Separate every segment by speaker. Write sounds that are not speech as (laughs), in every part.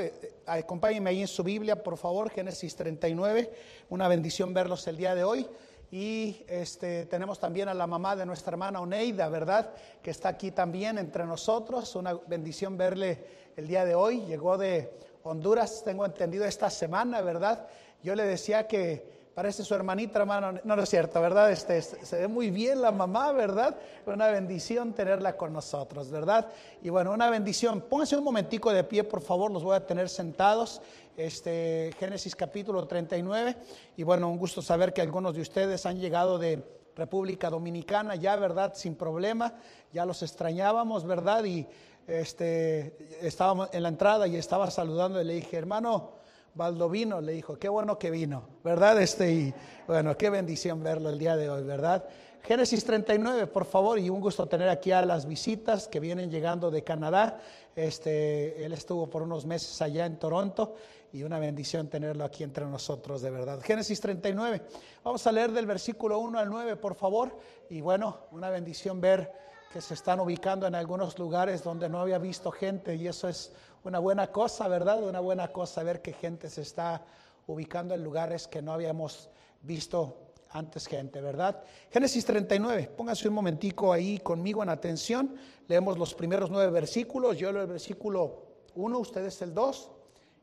Speaker 1: 39, eh, acompáñenme ahí en su Biblia, por favor, Génesis 39, una bendición verlos el día de hoy. Y este, tenemos también a la mamá de nuestra hermana Oneida, ¿verdad? Que está aquí también entre nosotros. Una bendición verle el día de hoy. Llegó de Honduras, tengo entendido, esta semana, ¿verdad? Yo le decía que Parece su hermanita, hermano. No, no es cierto, ¿verdad? Este, se ve muy bien la mamá, ¿verdad? Una bendición tenerla con nosotros, ¿verdad? Y bueno, una bendición. Pónganse un momentico de pie, por favor. Los voy a tener sentados. Este, Génesis capítulo 39. Y bueno, un gusto saber que algunos de ustedes han llegado de República Dominicana ya, ¿verdad? Sin problema. Ya los extrañábamos, ¿verdad? Y este, estábamos en la entrada y estaba saludando y le dije, hermano, Valdovino le dijo, qué bueno que vino, ¿verdad? Este, y bueno, qué bendición verlo el día de hoy, ¿verdad? Génesis 39, por favor, y un gusto tener aquí a las visitas que vienen llegando de Canadá. Este, él estuvo por unos meses allá en Toronto y una bendición tenerlo aquí entre nosotros, de verdad. Génesis 39, vamos a leer del versículo 1 al 9, por favor, y bueno, una bendición ver que se están ubicando en algunos lugares donde no había visto gente y eso es una buena cosa, ¿verdad? Una buena cosa ver que gente se está ubicando en lugares que no habíamos visto antes gente, ¿verdad? Génesis 39, pónganse un momentico ahí conmigo en atención, leemos los primeros nueve versículos, yo leo el versículo 1, ustedes el 2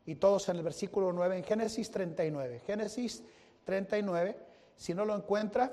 Speaker 1: y todos en el versículo 9 en Génesis 39. Génesis 39, si no lo encuentra,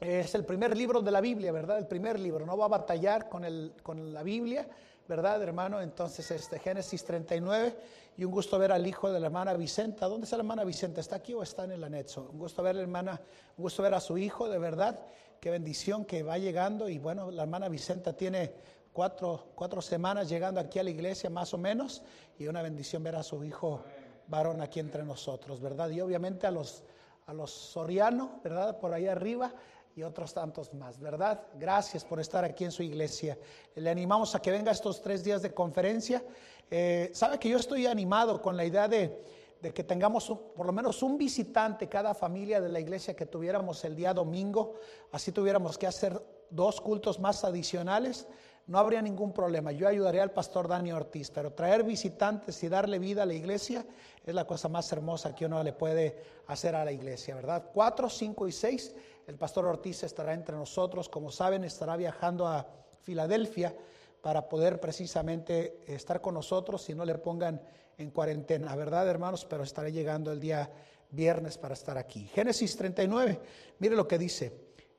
Speaker 1: es el primer libro de la Biblia, ¿verdad? El primer libro, no va a batallar con, el, con la Biblia, ¿verdad, hermano? Entonces, este Génesis 39, y un gusto ver al hijo de la hermana Vicenta. ¿Dónde está la hermana Vicenta? ¿Está aquí o está en el anexo? Un gusto ver a la hermana, un gusto ver a su hijo, de verdad. Qué bendición que va llegando. Y bueno, la hermana Vicenta tiene cuatro, cuatro semanas llegando aquí a la iglesia, más o menos, y una bendición ver a su hijo varón aquí entre nosotros, ¿verdad? Y obviamente a los, a los sorianos, ¿verdad? Por ahí arriba y otros tantos más, ¿verdad? Gracias por estar aquí en su iglesia. Le animamos a que venga estos tres días de conferencia. Eh, Sabe que yo estoy animado con la idea de, de que tengamos por lo menos un visitante cada familia de la iglesia que tuviéramos el día domingo, así tuviéramos que hacer dos cultos más adicionales, no habría ningún problema. Yo ayudaría al pastor Dani Ortiz, pero traer visitantes y darle vida a la iglesia es la cosa más hermosa que uno le puede hacer a la iglesia, ¿verdad? Cuatro, cinco y seis el pastor Ortiz estará entre nosotros, como saben, estará viajando a Filadelfia para poder precisamente estar con nosotros y no le pongan en cuarentena, ¿verdad, hermanos? Pero estaré llegando el día viernes para estar aquí. Génesis 39, mire lo que dice.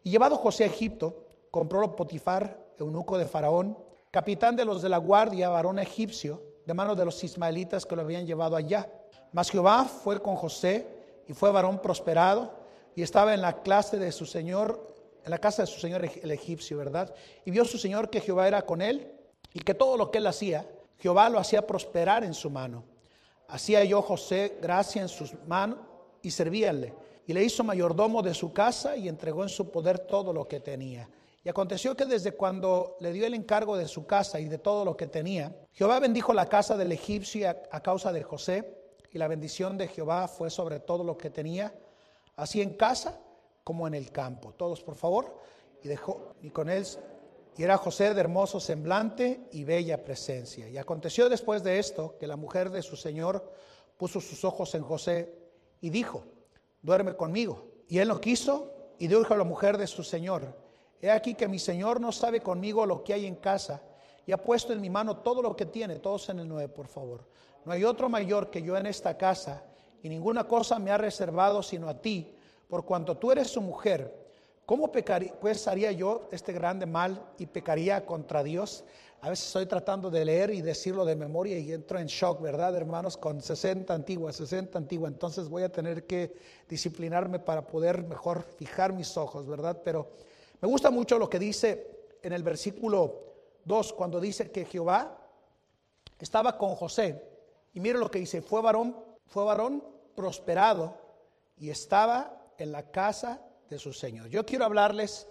Speaker 1: Y llevado José a Egipto, compró Potifar, eunuco de Faraón, capitán de los de la guardia, varón egipcio, de manos de los ismaelitas que lo habían llevado allá. Mas Jehová fue con José y fue varón prosperado y estaba en la clase de su señor, en la casa de su señor el egipcio, ¿verdad? Y vio su señor que Jehová era con él y que todo lo que él hacía, Jehová lo hacía prosperar en su mano. Hacía yo José gracia en sus manos y servíale. Y le hizo mayordomo de su casa y entregó en su poder todo lo que tenía. Y aconteció que desde cuando le dio el encargo de su casa y de todo lo que tenía, Jehová bendijo la casa del egipcio a, causa de José, y la bendición de Jehová fue sobre todo lo que tenía así en casa como en el campo. Todos, por favor. Y dejó, y con él, y era José de hermoso semblante y bella presencia. Y aconteció después de esto que la mujer de su señor puso sus ojos en José y dijo, duerme conmigo. Y él no quiso y dijo a la mujer de su señor, he aquí que mi señor no sabe conmigo lo que hay en casa y ha puesto en mi mano todo lo que tiene, todos en el nueve, por favor. No hay otro mayor que yo en esta casa y ninguna cosa me ha reservado sino a ti, por cuanto tú eres su mujer. ¿Cómo pecaría, pues haría yo este grande mal y pecaría contra Dios? A veces estoy tratando de leer y decirlo de memoria y entro en shock, ¿verdad, hermanos? Con 60 antiguas, 60 antiguas. Entonces voy a tener que disciplinarme para poder mejor fijar mis ojos, ¿verdad? Pero me gusta mucho lo que dice en el versículo 2, cuando dice que Jehová estaba con José. Y mire lo que dice, fue varón, fue varón prosperado y estaba en la casa de su Señor. Yo quiero hablarles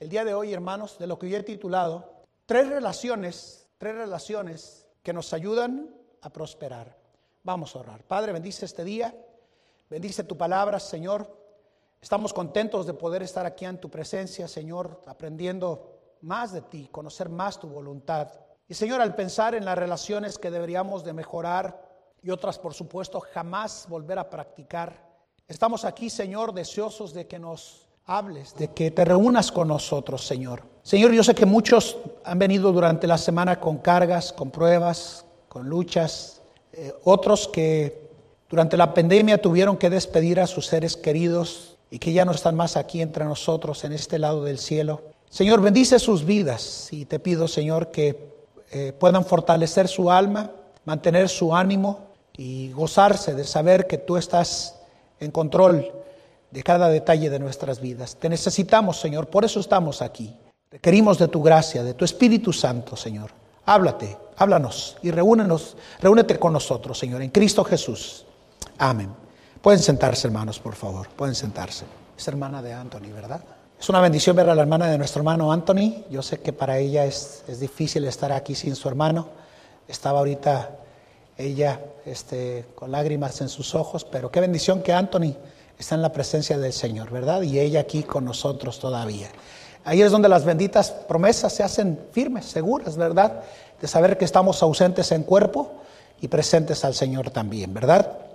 Speaker 1: el día de hoy, hermanos, de lo que yo he titulado tres relaciones, tres relaciones que nos ayudan a prosperar. Vamos a orar. Padre, bendice este día, bendice tu palabra, Señor. Estamos contentos de poder estar aquí en tu presencia, Señor, aprendiendo más de ti, conocer más tu voluntad. Y Señor, al pensar en las relaciones que deberíamos de mejorar, y otras, por supuesto, jamás volver a practicar. Estamos aquí, Señor, deseosos de que nos hables, de que te reúnas con nosotros, Señor. Señor, yo sé que muchos han venido durante la semana con cargas, con pruebas, con luchas, eh, otros que durante la pandemia tuvieron que despedir a sus seres queridos y que ya no están más aquí entre nosotros en este lado del cielo. Señor, bendice sus vidas y te pido, Señor, que eh, puedan fortalecer su alma, mantener su ánimo y gozarse de saber que tú estás en control de cada detalle de nuestras vidas. Te necesitamos, Señor, por eso estamos aquí. Requerimos de tu gracia, de tu Espíritu Santo, Señor. Háblate, háblanos y reúnenos, reúnete con nosotros, Señor, en Cristo Jesús. Amén. Pueden sentarse, hermanos, por favor. Pueden sentarse. Es hermana de Anthony, ¿verdad? Es una bendición ver a la hermana de nuestro hermano Anthony. Yo sé que para ella es, es difícil estar aquí sin su hermano. Estaba ahorita ella este, con lágrimas en sus ojos, pero qué bendición que Anthony está en la presencia del Señor, ¿verdad? Y ella aquí con nosotros todavía. Ahí es donde las benditas promesas se hacen firmes, seguras, ¿verdad? De saber que estamos ausentes en cuerpo y presentes al Señor también, ¿verdad?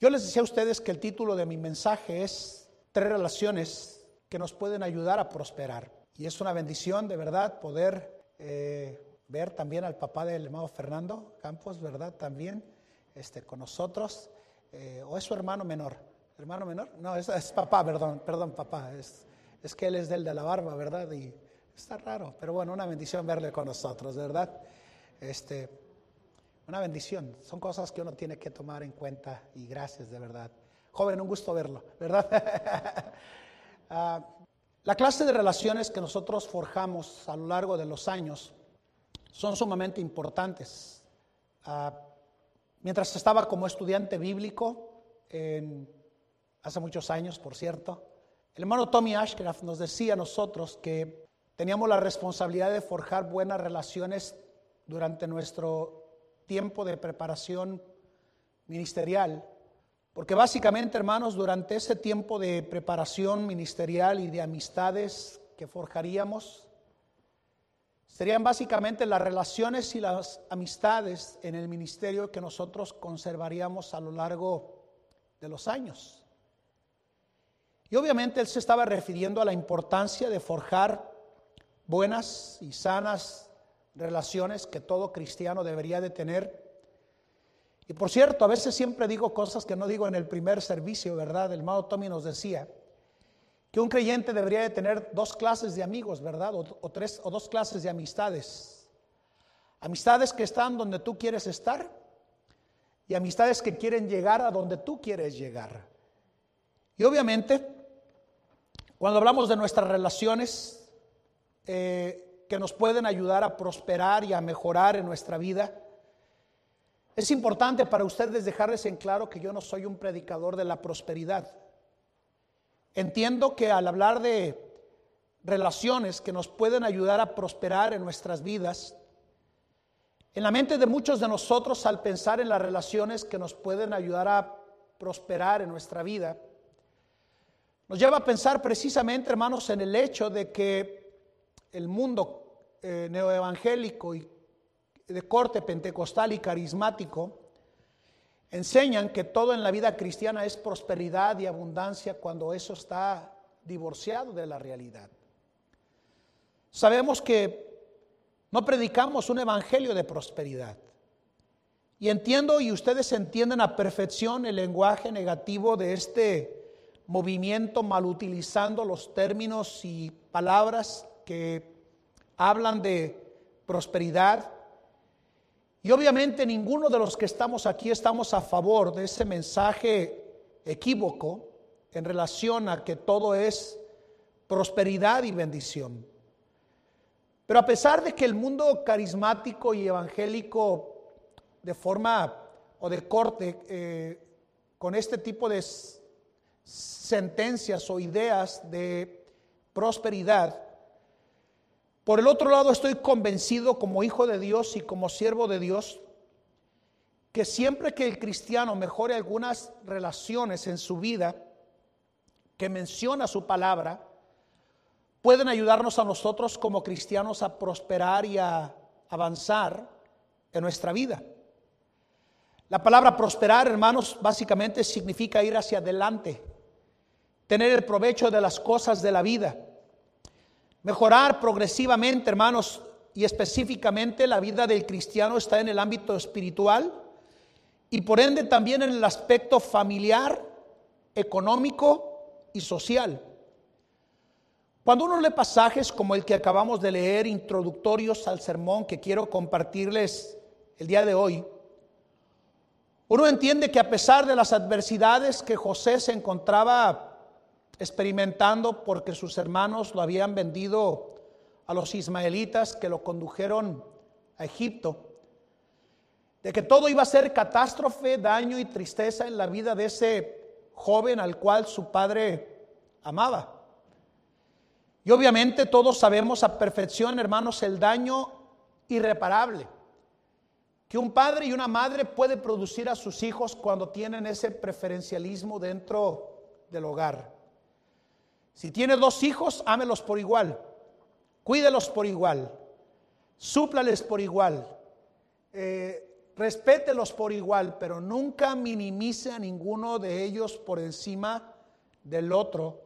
Speaker 1: Yo les decía a ustedes que el título de mi mensaje es Tres relaciones que nos pueden ayudar a prosperar. Y es una bendición, de verdad, poder eh, ver también al papá del hermano Fernando Campos, ¿verdad? También este, con nosotros. Eh, ¿O es su hermano menor? ¿Hermano menor? No, es, papá, perdón, perdón, papá. Es, es, que él es del de la barba, ¿verdad? Y está raro, pero bueno, una bendición verle con nosotros, ¿verdad? Este, una bendición. Son cosas que uno tiene que tomar en cuenta y gracias, de verdad. Joven, un gusto verlo, ¿verdad? (laughs) Ah, la clase de relaciones que nosotros forjamos a lo largo de los años son sumamente importantes. Ah, mientras estaba como estudiante bíblico, hace muchos años, por cierto, el hermano Tommy Ashcraft nos decía a nosotros que teníamos la responsabilidad de forjar buenas relaciones durante nuestro tiempo de preparación ministerial, porque básicamente, hermanos, durante ese tiempo de preparación ministerial y de amistades que forjaríamos, Serían básicamente las relaciones y las amistades en el ministerio que nosotros conservaríamos a lo largo de los años. Y obviamente él se estaba refiriendo a la importancia de forjar buenas y sanas relaciones que todo cristiano debería de tener. Y por cierto, a veces siempre digo cosas que no digo en el primer servicio, ¿verdad? El hermano Tommy nos decía, que un creyente debería de tener dos clases de amigos, ¿verdad? O, tres o dos clases de amistades. Amistades que están donde tú quieres estar y amistades que quieren llegar a donde tú quieres llegar. Y obviamente, cuando hablamos de nuestras relaciones eh, que nos pueden ayudar a prosperar y a mejorar en nuestra vida, es importante para ustedes dejarles en claro que yo no soy un predicador de la prosperidad. Entiendo que al hablar de relaciones que nos pueden ayudar a prosperar en nuestras vidas, en la mente de muchos de nosotros al pensar en las relaciones que nos pueden ayudar a prosperar en nuestra vida, nos lleva a pensar precisamente, hermanos, en el hecho de que el mundo eh, neoevangélico y de corte pentecostal y carismático Enseñan que todo en la vida cristiana es prosperidad y abundancia cuando eso está divorciado de la realidad. Sabemos que no predicamos un evangelio de prosperidad. Y entiendo y ustedes entienden a perfección el lenguaje negativo de este movimiento mal utilizando los términos y palabras que hablan de prosperidad, y obviamente ninguno de los que estamos aquí estamos a favor de ese mensaje equívoco en relación a que todo es prosperidad y bendición. Pero a pesar de que el mundo carismático y evangélico de forma o de corte eh, con este tipo de sentencias o ideas de prosperidad por el otro lado, estoy convencido como hijo de Dios y como siervo de Dios que siempre que el cristiano mejore algunas relaciones en su vida que menciona su palabra, pueden ayudarnos a nosotros como cristianos a prosperar y a avanzar en nuestra vida. La palabra prosperar, hermanos, básicamente significa ir hacia adelante, tener el provecho de las cosas de la vida, mejorar progresivamente, hermanos, y específicamente la vida del cristiano está en el ámbito espiritual y por ende también en el aspecto familiar, económico y social. Cuando uno lee pasajes como el que acabamos de leer, introductorios al sermón que quiero compartirles el día de hoy, uno entiende que a pesar de las adversidades que José se encontraba experimentando porque sus hermanos lo habían vendido a los ismaelitas que lo condujeron a Egipto, de que todo iba a ser catástrofe, daño y tristeza en la vida de ese joven al cual su padre amaba. Y obviamente todos sabemos a perfección, hermanos, el daño irreparable que un padre y una madre puede producir a sus hijos cuando tienen ese preferencialismo dentro del hogar. Si tiene dos hijos, ámelos por igual, cuídelos por igual, súplales por igual, eh, respételos por igual, pero nunca minimice a ninguno de ellos por encima del otro,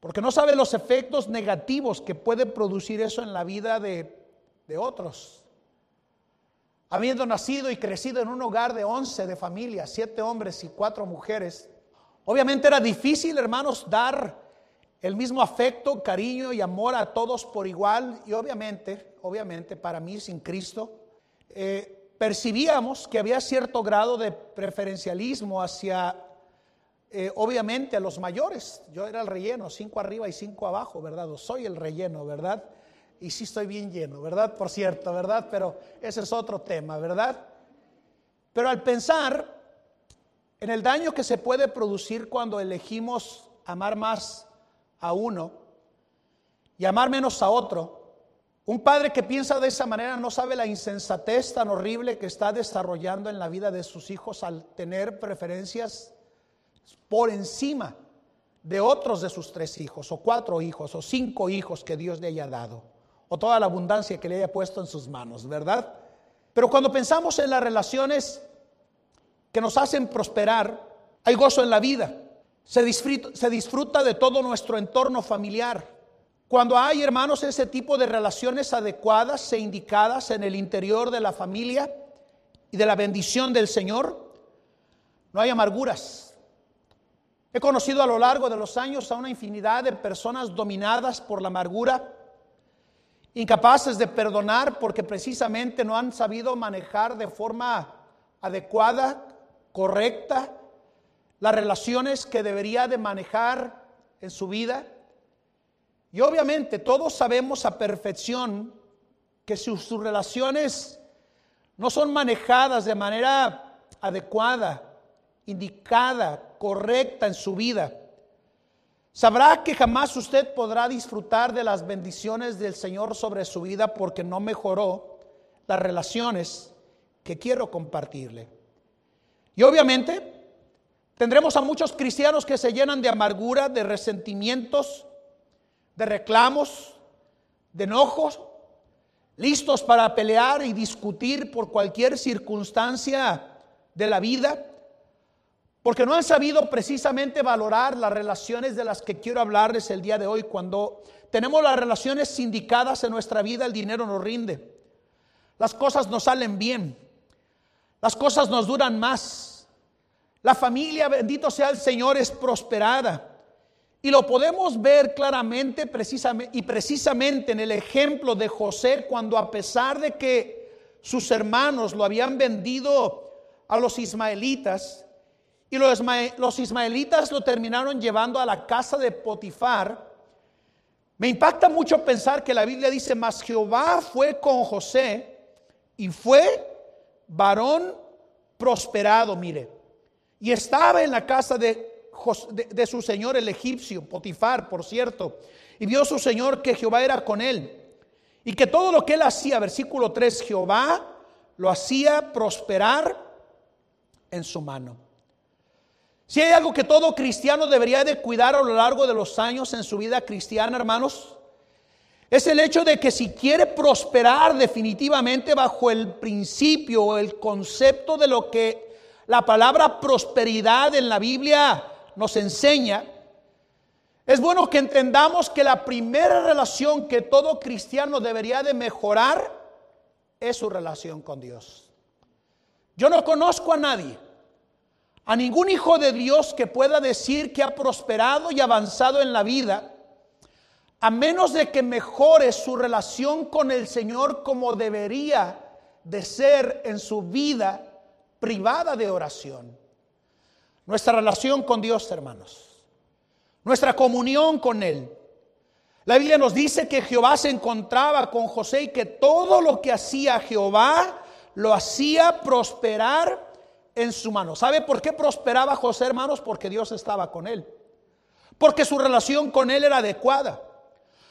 Speaker 1: porque no sabe los efectos negativos que puede producir eso en la vida de, de otros. Habiendo nacido y crecido en un hogar de once de familia, siete hombres y cuatro mujeres, obviamente era difícil, hermanos, dar el mismo afecto, cariño y amor a todos por igual. Y obviamente, obviamente, para mí sin Cristo, eh, percibíamos que había cierto grado de preferencialismo hacia, eh, obviamente, a los mayores. Yo era el relleno, cinco arriba y cinco abajo, ¿verdad? O soy el relleno, ¿verdad? Y sí estoy bien lleno, ¿verdad? Por cierto, ¿verdad? Pero ese es otro tema, ¿verdad? Pero al pensar en el daño que se puede producir cuando elegimos amar más a uno y amar menos a otro, un padre que piensa de esa manera no sabe la insensatez tan horrible que está desarrollando en la vida de sus hijos al tener preferencias por encima de otros de sus tres hijos, o cuatro hijos, o cinco hijos que Dios le haya dado o toda la abundancia que le haya puesto en sus manos, ¿verdad? Pero cuando pensamos en las relaciones que nos hacen prosperar, hay gozo en la vida. Se disfruta, se disfruta de todo nuestro entorno familiar. Cuando hay, hermanos, ese tipo de relaciones adecuadas e indicadas en el interior de la familia y de la bendición del Señor, no hay amarguras. He conocido a lo largo de los años a una infinidad de personas dominadas por la amargura incapaces de perdonar porque precisamente no han sabido manejar de forma adecuada, correcta, las relaciones que debería de manejar en su vida. Y obviamente todos sabemos a perfección que si sus relaciones no son manejadas de manera adecuada, indicada, correcta en su vida, Sabrá que jamás usted podrá disfrutar de las bendiciones del Señor sobre su vida porque no mejoró las relaciones que quiero compartirle. Y obviamente tendremos a muchos cristianos que se llenan de amargura, de resentimientos, de reclamos, de enojos, listos para pelear y discutir por cualquier circunstancia de la vida porque no han sabido precisamente valorar las relaciones de las que quiero hablarles el día de hoy. Cuando tenemos las relaciones sindicadas en nuestra vida, el dinero nos rinde. Las cosas nos salen bien. Las cosas nos duran más. La familia, bendito sea el Señor, es prosperada. Y lo podemos ver claramente precisamente, y precisamente en el ejemplo de José, cuando a pesar de que sus hermanos lo habían vendido a los ismaelitas, y los, ismaelitas lo terminaron llevando a la casa de Potifar. Me impacta mucho pensar que la Biblia dice, mas Jehová fue con José y fue varón prosperado, mire. Y estaba en la casa de, de, su señor el egipcio, Potifar, por cierto. Y vio su señor que Jehová era con él. Y que todo lo que él hacía, versículo 3, Jehová lo hacía prosperar en su mano. Si hay algo que todo cristiano debería de cuidar a lo largo de los años en su vida cristiana, hermanos, es el hecho de que si quiere prosperar definitivamente bajo el principio o el concepto de lo que la palabra prosperidad en la Biblia nos enseña, es bueno que entendamos que la primera relación que todo cristiano debería de mejorar es su relación con Dios. Yo no conozco a nadie, a ningún hijo de Dios que pueda decir que ha prosperado y avanzado en la vida, a menos de que mejore su relación con el Señor como debería de ser en su vida privada de oración. Nuestra relación con Dios, hermanos nuestra comunión con Él. La Biblia nos dice que Jehová se encontraba con José y que todo lo que hacía Jehová lo hacía prosperar en su mano. ¿Sabe por qué prosperaba José, hermanos? Porque Dios estaba con él. Porque su relación con él era adecuada.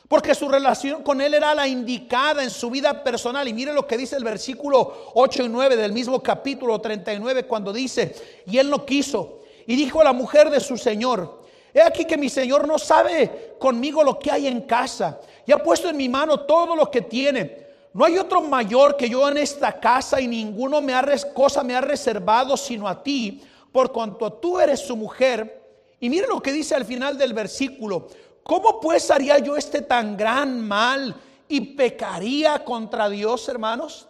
Speaker 1: Porque su relación con él era la indicada en su vida personal. Y mire lo que dice el versículo 8 y 9 del mismo capítulo 39 cuando dice, y él no quiso. Y dijo a la mujer de su Señor, He aquí que mi Señor no sabe conmigo lo que hay en casa y ha puesto en mi mano todo lo que tiene. No hay otro mayor que yo en esta casa y ninguno me ha cosa me ha reservado sino a ti, por cuanto tú eres su mujer. Y mire lo que dice al final del versículo. ¿Cómo pues haría yo este tan gran mal y pecaría contra Dios, hermanos?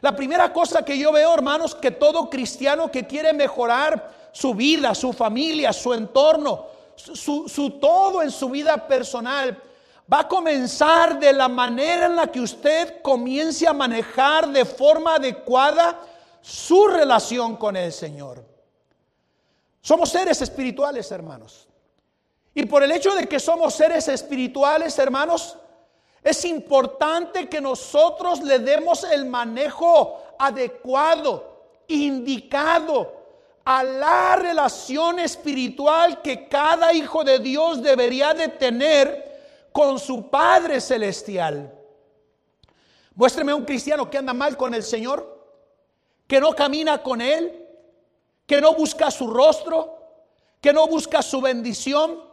Speaker 1: La primera cosa que yo veo, hermanos, que todo cristiano que quiere mejorar su vida, su familia, su entorno, su, todo en su vida personal, va a comenzar de la manera en la que usted comience a manejar de forma adecuada su relación con el Señor. Somos seres espirituales, hermanos. Y por el hecho de que somos seres espirituales, hermanos, es importante que nosotros le demos el manejo adecuado, indicado a la relación espiritual que cada hijo de Dios debería de tener con su Padre Celestial. Muéstreme un cristiano que anda mal con el Señor, que no camina con Él, que no busca su rostro, que no busca su bendición,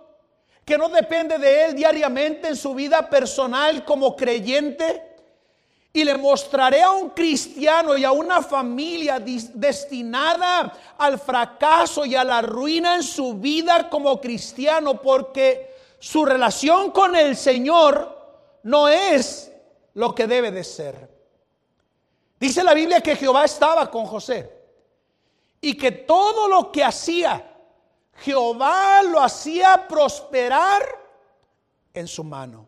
Speaker 1: que no depende de Él diariamente en su vida personal como creyente y le mostraré a un cristiano y a una familia destinada al fracaso y a la ruina en su vida como cristiano porque su relación con el Señor no es lo que debe de ser. Dice la Biblia que Jehová estaba con José y que todo lo que hacía, Jehová lo hacía prosperar en su mano.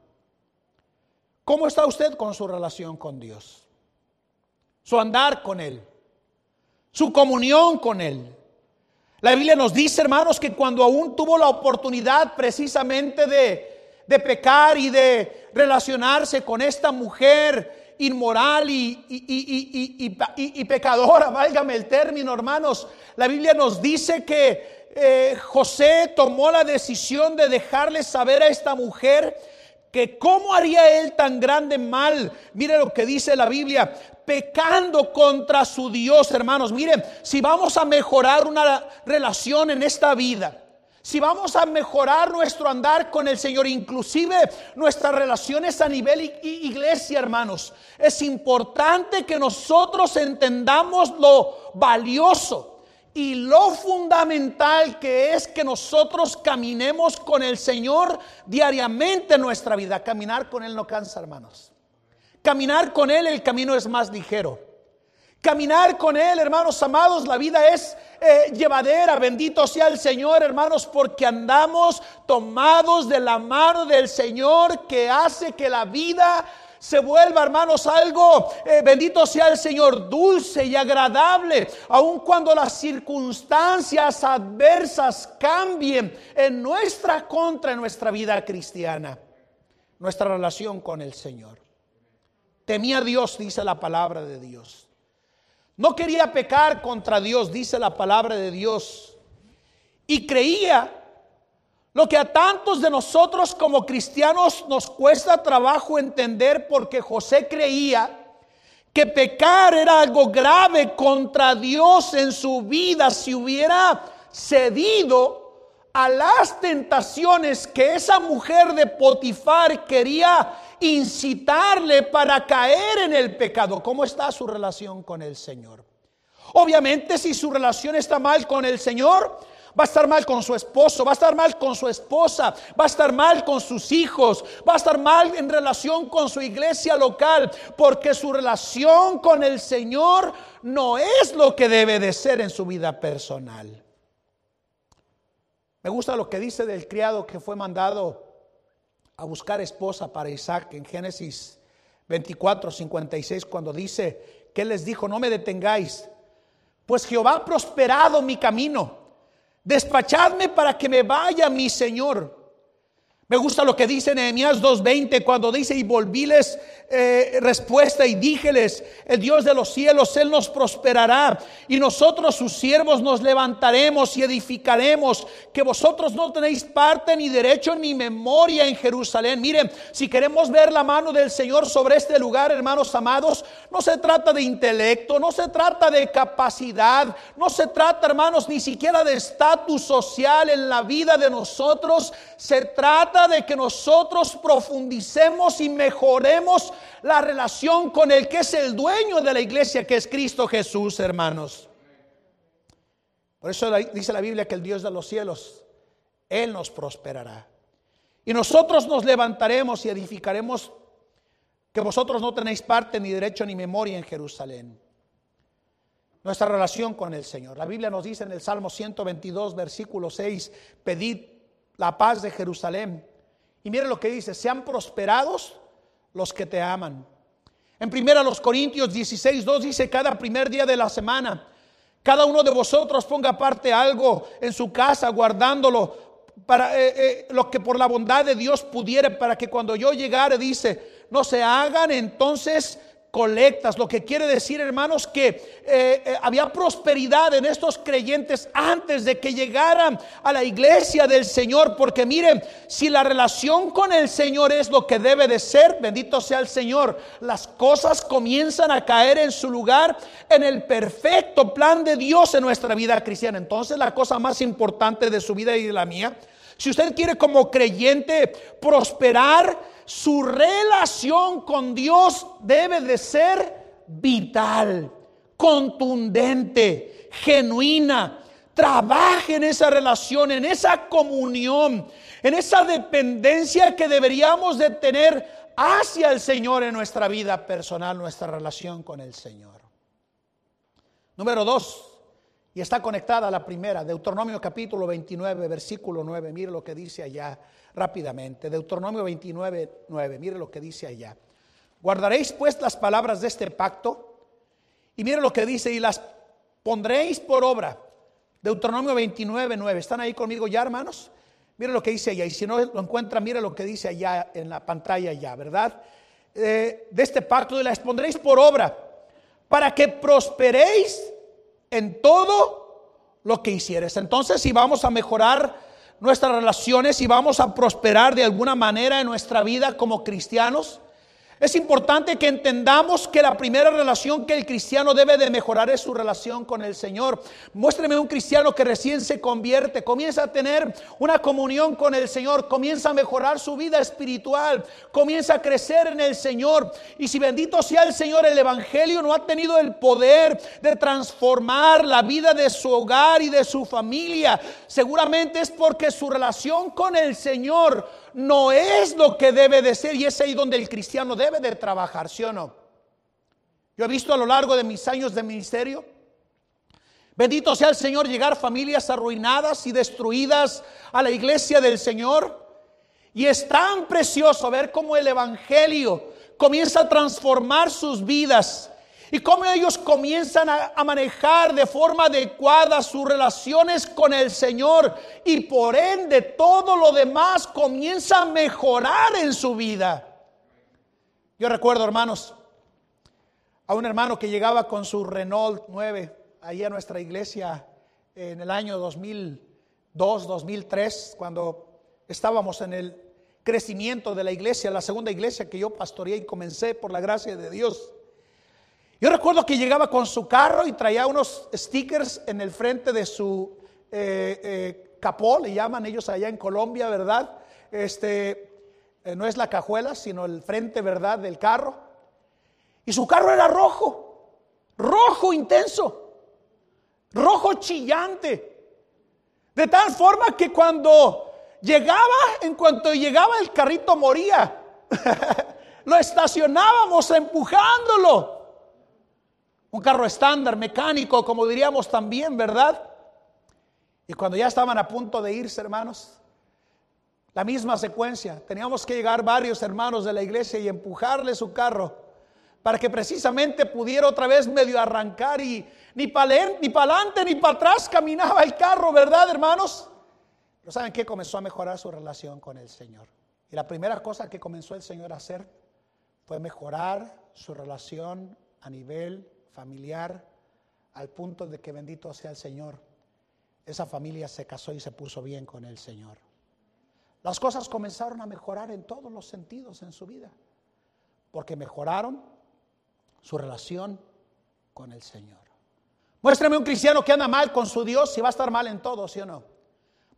Speaker 1: ¿Cómo está usted con su relación con Dios? Su andar con Él. Su comunión con Él. La Biblia nos dice, hermanos, que cuando aún tuvo la oportunidad precisamente de, pecar y de relacionarse con esta mujer inmoral y, y, pecadora, (laughs) válgame el término, hermanos, la Biblia nos dice que eh, José tomó la decisión de dejarle saber a esta mujer que cómo haría él tan grande mal. Mire lo que dice la Biblia, pecando contra su Dios, hermanos. Miren, si vamos a mejorar una relación en esta vida, si vamos a mejorar nuestro andar con el Señor, inclusive nuestras relaciones a nivel iglesia, hermanos, es importante que nosotros entendamos lo valioso y lo fundamental que es que nosotros caminemos con el Señor diariamente en nuestra vida. Caminar con Él no cansa, hermanos. Caminar con Él el camino es más ligero. Caminar con Él, hermanos amados, la vida es eh, llevadera. Bendito sea el Señor, hermanos, porque andamos tomados de la mano del Señor que hace que la vida se vuelva, hermanos, algo, eh, bendito sea el Señor, dulce y agradable, aun cuando las circunstancias adversas cambien en nuestra contra, en nuestra vida cristiana, nuestra relación con el Señor. Temía a Dios, dice la palabra de Dios. No quería pecar contra Dios, dice la palabra de Dios. Y creía lo que a tantos de nosotros como cristianos nos cuesta trabajo entender porque José creía que pecar era algo grave contra Dios en su vida si hubiera cedido a las tentaciones que esa mujer de Potifar quería incitarle para caer en el pecado. ¿Cómo está su relación con el Señor? Obviamente si su relación está mal con el Señor, va a estar mal con su esposo, va a estar mal con su esposa, va a estar mal con sus hijos, va a estar mal en relación con su iglesia local, porque su relación con el Señor no es lo que debe de ser en su vida personal. Me gusta lo que dice del criado que fue mandado a buscar esposa para Isaac en Génesis 24, 56, cuando dice que les dijo, no me detengáis, pues Jehová ha prosperado mi camino despachadme para que me vaya mi Señor. Me gusta lo que dice Nehemías 2.20 cuando dice y volvíles eh, respuesta y díjeles, el Dios de los cielos, Él nos prosperará y nosotros sus siervos nos levantaremos y edificaremos, que vosotros no tenéis parte ni derecho ni memoria en Jerusalén. Miren, si queremos ver la mano del Señor sobre este lugar, hermanos amados, no se trata de intelecto, no se trata de capacidad, no se trata, hermanos, ni siquiera de estatus social en la vida de nosotros, se trata de que nosotros profundicemos y mejoremos la relación con el que es el dueño de la iglesia, que es Cristo Jesús, hermanos. Por eso dice la Biblia que el Dios de los cielos, Él nos prosperará. Y nosotros nos levantaremos y edificaremos que vosotros no tenéis parte ni derecho ni memoria en Jerusalén. Nuestra relación con el Señor. La Biblia nos dice en el Salmo 122, versículo 6, pedid la paz de Jerusalén. Y mire lo que dice, sean prosperados los que te aman. En primera los Corintios 16, 2 dice, cada primer día de la semana, cada uno de vosotros ponga aparte algo en su casa, guardándolo para eh, eh, lo que por la bondad de Dios pudiere, para que cuando yo llegare, dice, no se hagan entonces colectas. Lo que quiere decir, hermanos, que eh, eh, había prosperidad en estos creyentes antes de que llegaran a la iglesia del Señor. Porque miren, si la relación con el Señor es lo que debe de ser, bendito sea el Señor, las cosas comienzan a caer en su lugar en el perfecto plan de Dios en nuestra vida cristiana. Entonces la cosa más importante de su vida y de la mía, si usted quiere como creyente prosperar, su relación con Dios debe de ser vital, contundente, genuina. Trabaje en esa relación, en esa comunión, en esa dependencia que deberíamos de tener hacia el Señor en nuestra vida personal, nuestra relación con el Señor. Número dos, y está conectada a la primera, Deuteronomio capítulo 29, versículo 9. Mire lo que dice allá rápidamente. Deuteronomio 29, 9. Mire lo que dice allá. Guardaréis pues las palabras de este pacto. Y mire lo que dice, y las pondréis por obra. Deuteronomio 29, 9. ¿Están ahí conmigo ya, hermanos? Mire lo que dice allá. Y si no lo encuentran, mire lo que dice allá en la pantalla ya, ¿verdad? Eh, de este pacto y las pondréis por obra para que prosperéis en todo lo que hicieres. Entonces, si vamos a mejorar nuestras relaciones, y vamos a prosperar de alguna manera en nuestra vida como cristianos, es importante que entendamos que la primera relación que el cristiano debe de mejorar es su relación con el Señor. Muéstreme un cristiano que recién se convierte, comienza a tener una comunión con el Señor, comienza a mejorar su vida espiritual, comienza a crecer en el Señor. Y si bendito sea el Señor, el Evangelio no ha tenido el poder de transformar la vida de su hogar y de su familia, seguramente es porque su relación con el Señor no es lo que debe de ser y es ahí donde el cristiano debe de trabajar, ¿sí o no? Yo he visto a lo largo de mis años de ministerio, bendito sea el Señor, llegar familias arruinadas y destruidas a la iglesia del Señor. Y es tan precioso ver cómo el Evangelio comienza a transformar sus vidas y cómo ellos comienzan a, manejar de forma adecuada sus relaciones con el Señor y por ende todo lo demás comienza a mejorar en su vida. Yo recuerdo, hermanos, a un hermano que llegaba con su Renault 9 ahí a nuestra iglesia en el año 2002, 2003, cuando estábamos en el crecimiento de la iglesia, la segunda iglesia que yo pastoreé y comencé por la gracia de Dios. Yo recuerdo que llegaba con su carro y traía unos stickers en el frente de su eh, eh, capó, le llaman ellos allá en Colombia, ¿verdad? Este, eh, no es la cajuela, sino el frente, ¿verdad?, del carro. Y su carro era rojo, rojo intenso, rojo chillante. De tal forma que cuando llegaba, en cuanto llegaba el carrito moría. (laughs) Lo estacionábamos empujándolo. Un carro estándar, mecánico, como diríamos también, ¿verdad? Y cuando ya estaban a punto de irse, hermanos, la misma secuencia. Teníamos que llegar varios hermanos de la iglesia y empujarle su carro para que precisamente pudiera otra vez medio arrancar y ni para ni para adelante ni para atrás caminaba el carro, ¿verdad, hermanos? Pero ¿saben qué? Comenzó a mejorar su relación con el Señor. Y la primera cosa que comenzó el Señor a hacer fue mejorar su relación a nivel familiar al punto de que bendito sea el Señor. Esa familia se casó y se puso bien con el Señor. Las cosas comenzaron a mejorar en todos los sentidos en su vida, porque mejoraron su relación con el Señor. Muéstrame un cristiano que anda mal con su Dios y va a estar mal en todo, ¿sí o no?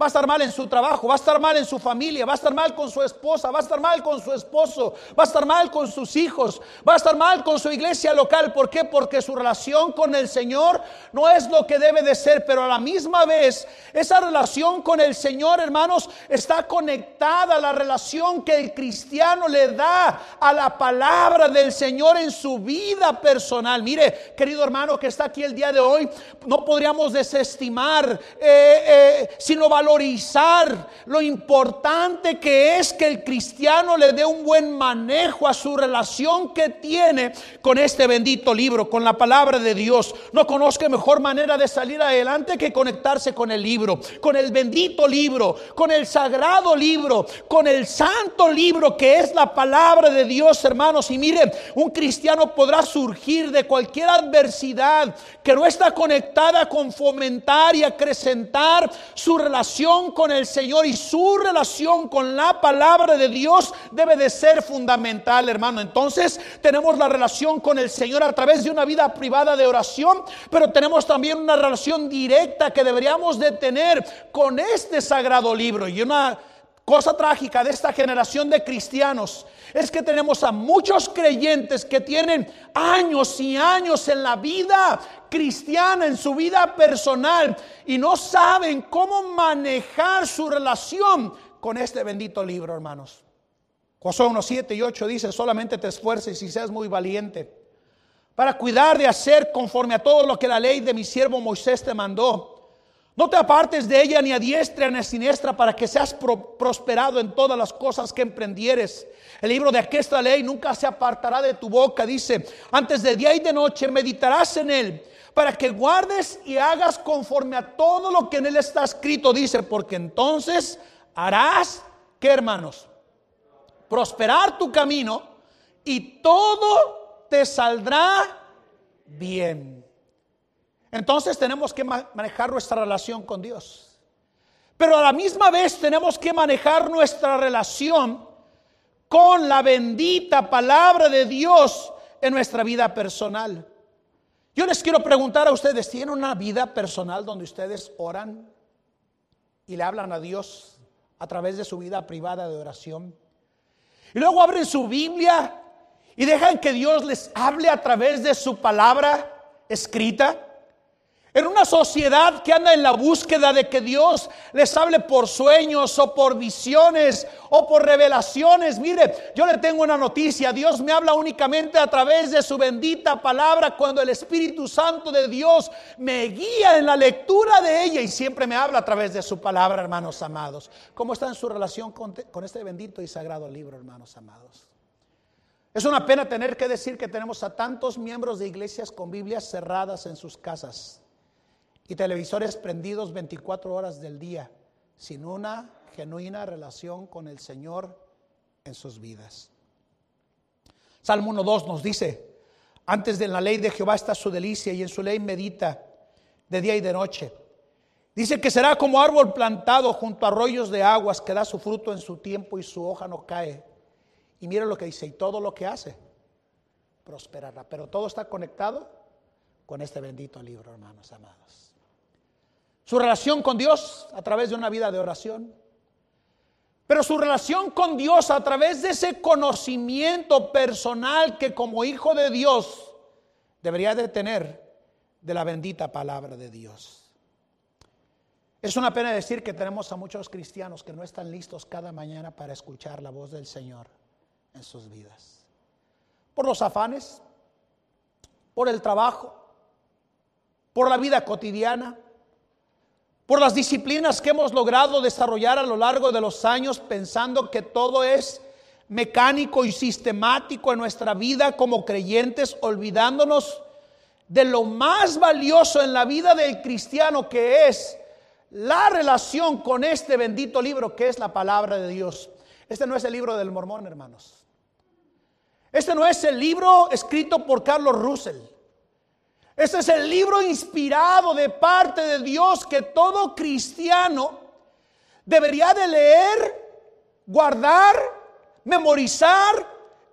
Speaker 1: Va a estar mal en su trabajo, va a estar mal en su familia, va a estar mal con su esposa, va a estar mal con su esposo, va a estar mal con sus hijos, va a estar mal con su iglesia local. ¿Por qué? Porque su relación con el Señor no es lo que debe de ser, pero a la misma vez esa relación con el Señor, hermanos, está conectada a la relación que el cristiano le da a la palabra del Señor en su vida personal. Mire, querido hermano que está aquí el día de hoy, no podríamos desestimar, eh, eh, sino valorar lo importante que es que el cristiano le dé un buen manejo a su relación que tiene con este bendito libro, con la palabra de Dios. No conozca mejor manera de salir adelante que conectarse con el libro, con el bendito libro, con el sagrado libro, con el santo libro que es la palabra de Dios, hermanos. Y miren, un cristiano podrá surgir de cualquier adversidad que no está conectada con fomentar y acrecentar su relación con el Señor y su relación con la palabra de Dios debe de ser fundamental, hermano. Entonces tenemos la relación con el Señor a través de una vida privada de oración, pero tenemos también una relación directa que deberíamos de tener con este sagrado libro. Y una cosa trágica de esta generación de cristianos es que tenemos a muchos creyentes que tienen años y años en la vida cristiana, en su vida personal, y no saben cómo manejar su relación con este bendito libro, hermanos. Josué 1, 7 y 8 dice, solamente te esfuerces y seas muy valiente para cuidar de hacer conforme a todo lo que la ley de mi siervo Moisés te mandó. No te apartes de ella ni a diestra ni a siniestra para que seas prosperado en todas las cosas que emprendieres. El libro de aquesta ley nunca se apartará de tu boca, dice, antes de día y de noche meditarás en él para que guardes y hagas conforme a todo lo que en él está escrito, dice, porque entonces harás, ¿qué hermanos? Prosperar tu camino y todo te saldrá bien. Entonces tenemos que manejar nuestra relación con Dios. Pero a la misma vez tenemos que manejar nuestra relación con la bendita palabra de Dios en nuestra vida personal. Yo les quiero preguntar a ustedes, ¿tienen una vida personal donde ustedes oran y le hablan a Dios a través de su vida privada de oración? Y luego abren su Biblia y dejan que Dios les hable a través de su palabra escrita. En una sociedad que anda en la búsqueda de que Dios les hable por sueños o por visiones o por revelaciones. Mire, yo le tengo una noticia. Dios me habla únicamente a través de su bendita palabra cuando el Espíritu Santo de Dios me guía en la lectura de ella y siempre me habla a través de su palabra, hermanos amados. ¿Cómo está en su relación con, con este bendito y sagrado libro, hermanos amados? Es una pena tener que decir que tenemos a tantos miembros de iglesias con Biblias cerradas en sus casas y televisores prendidos 24 horas del día, sin una genuina relación con el Señor en sus vidas. Salmo 1.2 nos dice, antes de la ley de Jehová está su delicia y en su ley medita de día y de noche. Dice que será como árbol plantado junto a arroyos de aguas que da su fruto en su tiempo y su hoja no cae. Y mira lo que dice, y todo lo que hace prosperará. Pero todo está conectado con este bendito libro, hermanos amados su relación con Dios a través de una vida de oración. Pero su relación con Dios a través de ese conocimiento personal que como hijo de Dios debería de tener de la bendita palabra de Dios. Es una pena decir que tenemos a muchos cristianos que no están listos cada mañana para escuchar la voz del Señor en sus vidas. Por los afanes, por el trabajo, por la vida cotidiana, por las disciplinas que hemos logrado desarrollar a lo largo de los años pensando que todo es mecánico y sistemático en nuestra vida como creyentes, olvidándonos de lo más valioso en la vida del cristiano que es la relación con este bendito libro que es la palabra de Dios. Este no es el libro del mormón, hermanos. Este no es el libro escrito por Carlos Russell. Este es el libro inspirado de parte de Dios que todo cristiano debería de leer, guardar, memorizar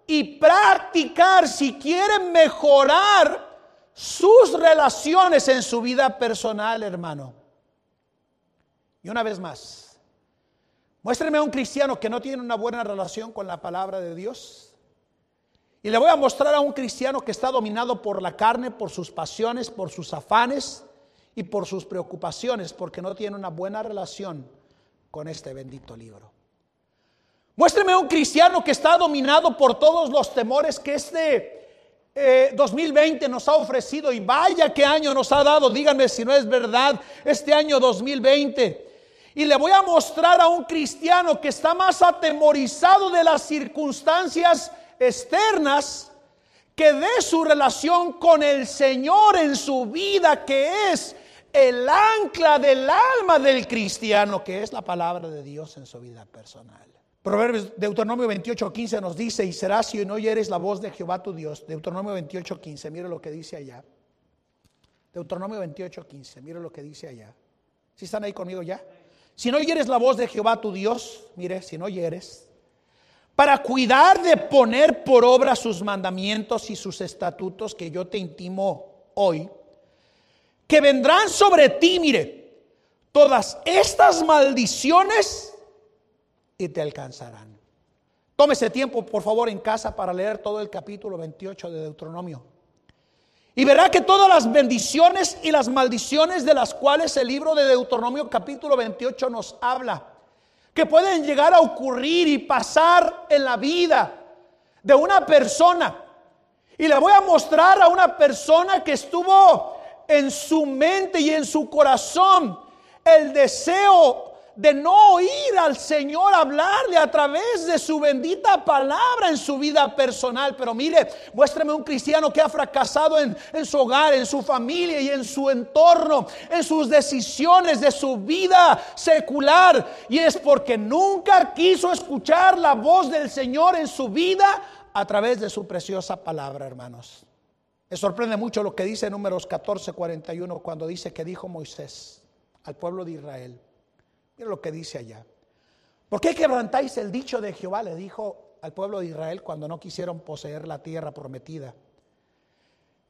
Speaker 1: y practicar si quiere mejorar sus relaciones en su vida personal, hermano. Y una vez más, muéstreme a un cristiano que no tiene una buena relación con la palabra de Dios y le voy a mostrar a un cristiano que está dominado por la carne, por sus pasiones, por sus afanes y por sus preocupaciones, porque no tiene una buena relación con este bendito libro. Muéstreme a un cristiano que está dominado por todos los temores que este 2020 eh, nos ha ofrecido y vaya qué año nos ha dado, díganme si no es verdad, este año 2020. Y le voy a mostrar a un cristiano que está más atemorizado de las circunstancias externas que de su relación con el Señor en su vida, que es el ancla del alma del cristiano, que es la palabra de Dios en su vida personal. Proverbios Deuteronomio 28:15 nos dice, y será si no oyeres la voz de Jehová tu Dios. Deuteronomio 28:15, mire lo que dice allá. Deuteronomio 28:15, mire lo que dice allá. Si están ahí conmigo ya? Si no oyeres la voz de Jehová tu Dios, mire, si no oyeres, para cuidar de poner por obra sus mandamientos y sus estatutos que yo te intimo hoy, que vendrán sobre ti, mire, todas estas maldiciones y te alcanzarán. Tómese tiempo, por favor, en casa para leer todo el capítulo 28 de Deuteronomio. Y verá que todas las bendiciones y las maldiciones de las cuales el libro de Deuteronomio capítulo 28 nos habla, que pueden llegar a ocurrir y pasar en la vida de una persona. Y le voy a mostrar a una persona que estuvo en su mente y en su corazón el deseo de no oír al Señor hablarle a través de su bendita palabra en su vida personal. Pero mire, muéstrame un cristiano que ha fracasado en, su hogar, en su familia y en su entorno, en sus decisiones de su vida secular. Y es porque nunca quiso escuchar la voz del Señor en su vida a través de su preciosa palabra, hermanos. Me sorprende mucho lo que dice Números 14, 41, cuando dice que dijo Moisés al pueblo de Israel. Mira lo que dice allá. ¿Por qué quebrantáis el dicho de Jehová? Le dijo al pueblo de Israel cuando no quisieron poseer la tierra prometida.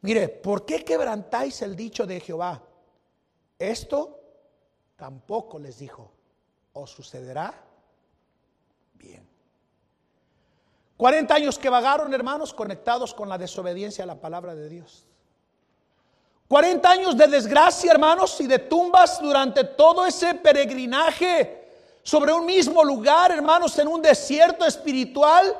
Speaker 1: Mire, ¿por qué quebrantáis el dicho de Jehová? Esto tampoco les dijo, os sucederá bien. 40 años que vagaron, hermanos, conectados con la desobediencia a la palabra de Dios. 40 años de desgracia, hermanos, y de tumbas durante todo ese peregrinaje sobre un mismo lugar, hermanos, en un desierto espiritual.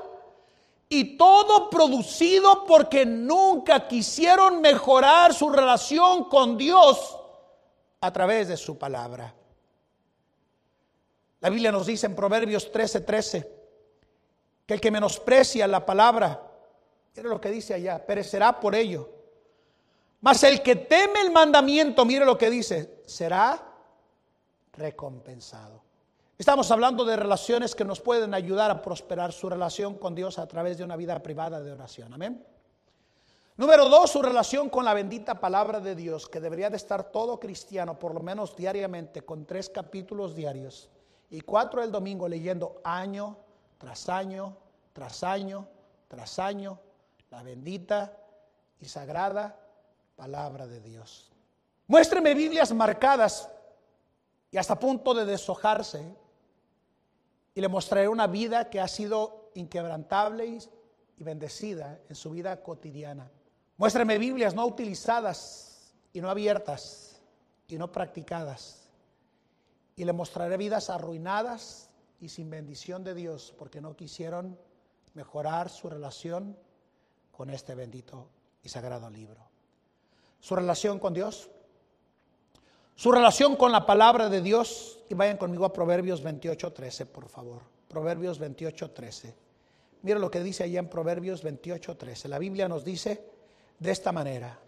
Speaker 1: Y todo producido porque nunca quisieron mejorar su relación con Dios a través de su palabra. La Biblia nos dice en Proverbios 13:13 13, que el que menosprecia la palabra, mire lo que dice allá, perecerá por ello. Mas el que teme el mandamiento, mire lo que dice, será recompensado. Estamos hablando de relaciones que nos pueden ayudar a prosperar su relación con Dios a través de una vida privada de oración. Amén. Número dos, su relación con la bendita palabra de Dios, que debería de estar todo cristiano, por lo menos diariamente, con tres capítulos diarios y cuatro el domingo, leyendo año tras año, tras año, tras año, la bendita y sagrada palabra de Dios. Muéstreme Biblias marcadas y hasta punto de deshojarse y le mostraré una vida que ha sido inquebrantable y bendecida en su vida cotidiana. Muéstrame Biblias no utilizadas y no abiertas y no practicadas. Y le mostraré vidas arruinadas y sin bendición de Dios porque no quisieron mejorar su relación con este bendito y sagrado libro. Su relación con Dios, su relación con la palabra de Dios. Y vayan conmigo a Proverbios 28, 13, por favor. Proverbios 28, 13. Mira lo que dice allá en Proverbios 28, 13. La Biblia nos dice de esta manera.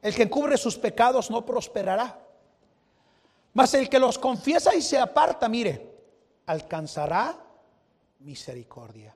Speaker 1: El que encubre sus pecados no prosperará. Mas el que los confiesa y se aparta, mire, alcanzará misericordia.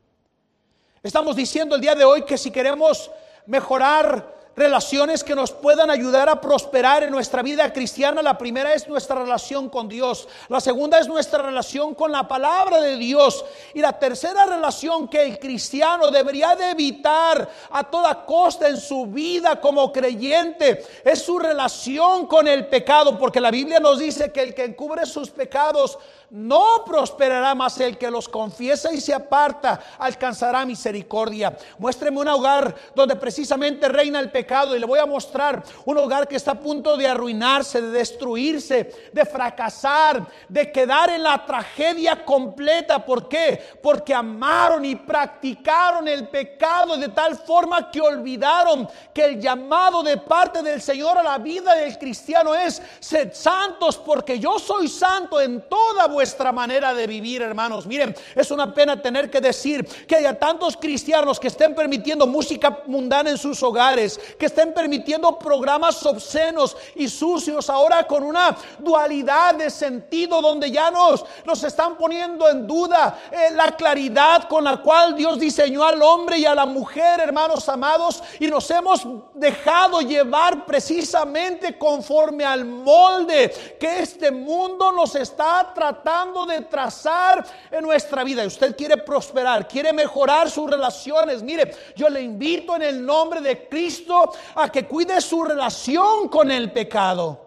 Speaker 1: Estamos diciendo el día de hoy que si queremos mejorar relaciones que nos puedan ayudar a prosperar en nuestra vida cristiana. La primera es nuestra relación con Dios. La segunda es nuestra relación con la palabra de Dios. Y la tercera relación que el cristiano debería de evitar a toda costa en su vida como creyente es su relación con el pecado. Porque la Biblia nos dice que el que encubre sus pecados no prosperará más el que los confiesa y se aparta, alcanzará misericordia. Muéstreme un hogar donde precisamente reina el pecado y le voy a mostrar un hogar que está a punto de arruinarse, de destruirse, de fracasar, de quedar en la tragedia completa. ¿Por qué? Porque amaron y practicaron el pecado de tal forma que olvidaron que el llamado de parte del Señor a la vida del cristiano es sed santos porque yo soy santo en toda vuestra vuestra manera de vivir, hermanos. Miren, es una pena tener que decir que haya tantos cristianos que estén permitiendo música mundana en sus hogares, que estén permitiendo programas obscenos y sucios, ahora con una dualidad de sentido donde ya nos, nos están poniendo en duda eh, la claridad con la cual Dios diseñó al hombre y a la mujer, hermanos amados, y nos hemos dejado llevar precisamente conforme al molde que este mundo nos está tratando de trazar en nuestra vida. Usted quiere prosperar, quiere mejorar sus relaciones. Mire, yo le invito en el nombre de Cristo a que cuide su relación con el pecado.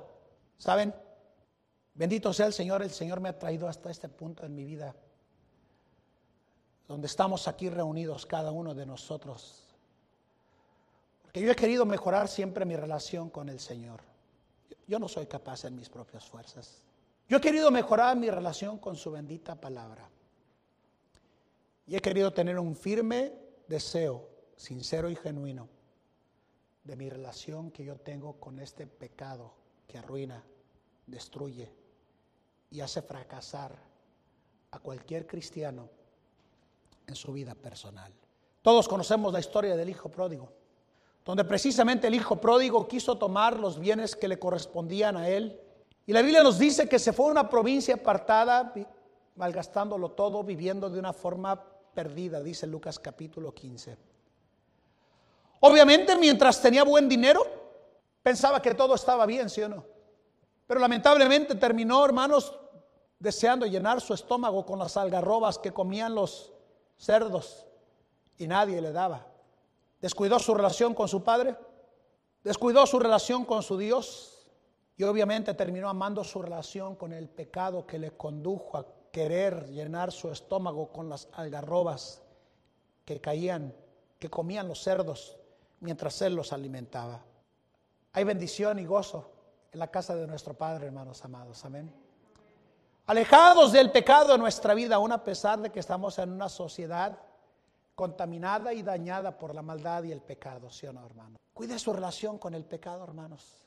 Speaker 1: ¿Saben? Bendito sea el Señor. El Señor me ha traído hasta este punto en mi vida. Donde estamos aquí reunidos cada uno de nosotros. Porque yo he querido mejorar siempre mi relación con el Señor. Yo no soy capaz en mis propias fuerzas. Yo he querido mejorar mi relación con su bendita palabra. Y he querido tener un firme deseo, sincero y genuino, de mi relación que yo tengo con este pecado que arruina, destruye y hace fracasar a cualquier cristiano en su vida personal. Todos conocemos la historia del hijo pródigo, donde precisamente el hijo pródigo quiso tomar los bienes que le correspondían a él y la Biblia nos dice que se fue a una provincia apartada, malgastándolo todo, viviendo de una forma perdida, dice Lucas capítulo 15. Obviamente mientras tenía buen dinero, pensaba que todo estaba bien, ¿sí o no? Pero lamentablemente terminó, hermanos, deseando llenar su estómago con las algarrobas que comían los cerdos y nadie le daba. Descuidó su relación con su padre, descuidó su relación con su Dios, y obviamente terminó amando su relación con el pecado que le condujo a querer llenar su estómago con las algarrobas que caían, que comían los cerdos mientras él los alimentaba. Hay bendición y gozo en la casa de nuestro Padre, hermanos amados. Amén. Alejados del pecado en nuestra vida, aún a pesar de que estamos en una sociedad contaminada y dañada por la maldad y el pecado, ¿sí o no, hermano? Cuide su relación con el pecado, hermanos.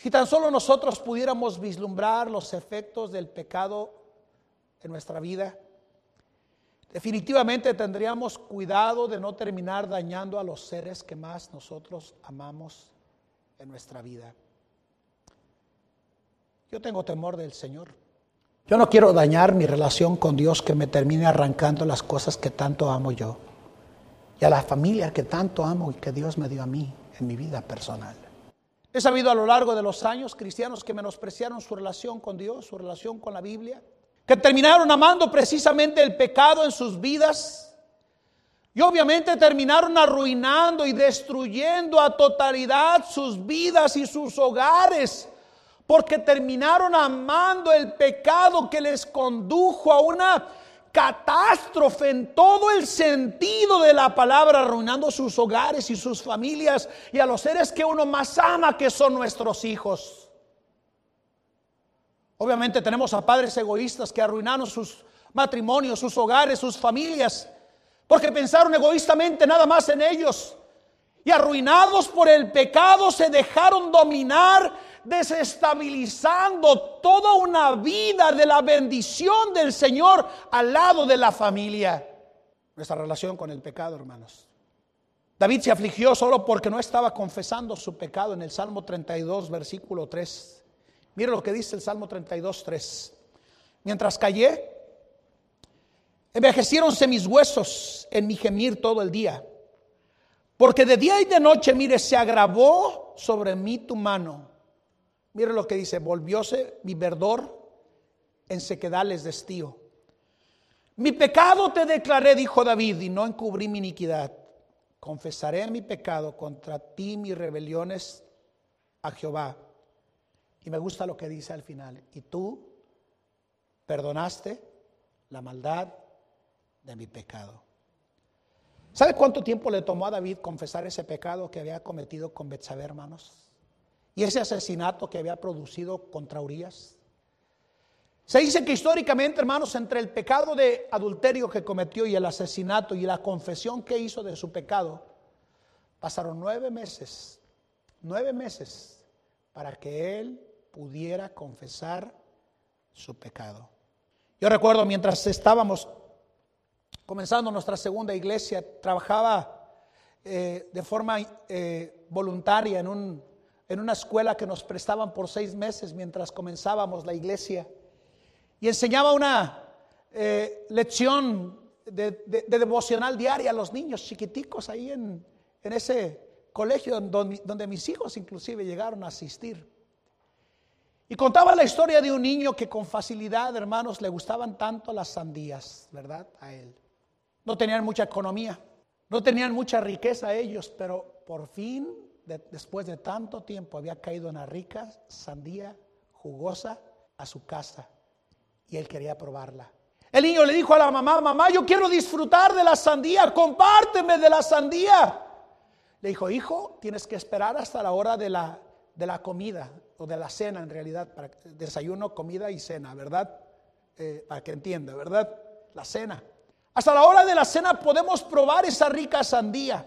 Speaker 1: Si tan solo nosotros pudiéramos vislumbrar los efectos del pecado en nuestra vida, definitivamente tendríamos cuidado de no terminar dañando a los seres que más nosotros amamos en nuestra vida. Yo tengo temor del Señor. Yo no quiero dañar mi relación con Dios que me termine arrancando las cosas que tanto amo yo y a la familia que tanto amo y que Dios me dio a mí en mi vida personal. He sabido a lo largo de los años cristianos que menospreciaron su relación con Dios, su relación con la Biblia, que terminaron amando precisamente el pecado en sus vidas y obviamente terminaron arruinando y destruyendo a totalidad sus vidas y sus hogares, porque terminaron amando el pecado que les condujo a una catástrofe en todo el sentido de la palabra, arruinando sus hogares y sus familias y a los seres que uno más ama, que son nuestros hijos. Obviamente tenemos a padres egoístas que arruinaron sus matrimonios, sus hogares, sus familias, porque pensaron egoístamente nada más en ellos. Y arruinados por el pecado se dejaron dominar, desestabilizando toda una vida de la bendición del Señor al lado de la familia. Nuestra relación con el pecado, hermanos. David se afligió solo porque no estaba confesando su pecado en el Salmo 32, versículo 3. Mire lo que dice el Salmo 32, 3. Mientras callé, envejeciéronse mis huesos en mi gemir todo el día. Porque de día y de noche, mire, se agravó sobre mí tu mano. Mire lo que dice, volvióse mi verdor en sequedales de estío. Mi pecado te declaré, dijo David, y no encubrí mi iniquidad. Confesaré mi pecado contra ti, mis rebeliones a Jehová. Y me gusta lo que dice al final. Y tú perdonaste la maldad de mi pecado. ¿Sabe cuánto tiempo le tomó a David confesar ese pecado que había cometido con Betsabé, hermanos? Y ese asesinato que había producido contra Urias. Se dice que históricamente, hermanos, entre el pecado de adulterio que cometió y el asesinato y la confesión que hizo de su pecado, pasaron nueve meses, nueve meses para que él pudiera confesar su pecado. Yo recuerdo mientras estábamos comenzando nuestra segunda iglesia, trabajaba eh, de forma eh, voluntaria en, un, en una escuela que nos prestaban por seis meses mientras comenzábamos la iglesia. Y enseñaba una eh, lección de, devocional diaria a los niños chiquiticos ahí en, en ese colegio donde, donde mis hijos inclusive llegaron a asistir. Y contaba la historia de un niño que con facilidad, hermanos, le gustaban tanto las sandías, ¿verdad? A él. No tenían mucha economía, no tenían mucha riqueza ellos, pero por fin, después de tanto tiempo, había caído una rica sandía jugosa a su casa y él quería probarla. El niño le dijo a la mamá, mamá, yo quiero disfrutar de la sandía, compárteme de la sandía. Le dijo, hijo, tienes que esperar hasta la hora de la, de la comida, o de la cena en realidad, para desayuno, comida y cena, ¿verdad? Eh, para que entienda, ¿verdad? La cena. Hasta la hora de la cena podemos probar esa rica sandía.